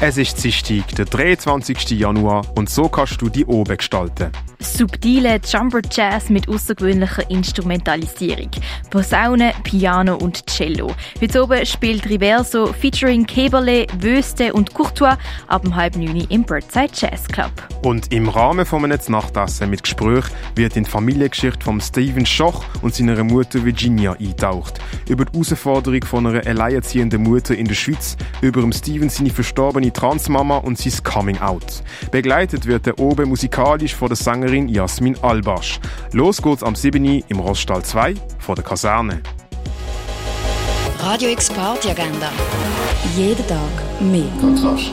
Es ist Dienstag, der 23. Januar und so kannst du die oben gestalten. Subtile Jumper Jazz mit außergewöhnlicher Instrumentalisierung. Posaune, Piano und Cello. Heute oben spielt Riverso featuring Keberle, Wöste und Courtois ab um halb neun im Birdside Jazz Club. Und im Rahmen von einem Nachtessen mit Gespräch wird in die Familiengeschichte von Stephen Schoch und seiner Mutter Virginia eintaucht. Über die Herausforderung von einer alleinerziehenden Mutter in der Schweiz, über Steven seine verstorbene Transmama und sein Coming Out. Begleitet wird er oben musikalisch von der Sängerin Jasmin Albasch. Los geht's am 7. im Roststall 2 von der Kaserne. Radio X Party Agenda. Jeden Tag mehr. Kontrast.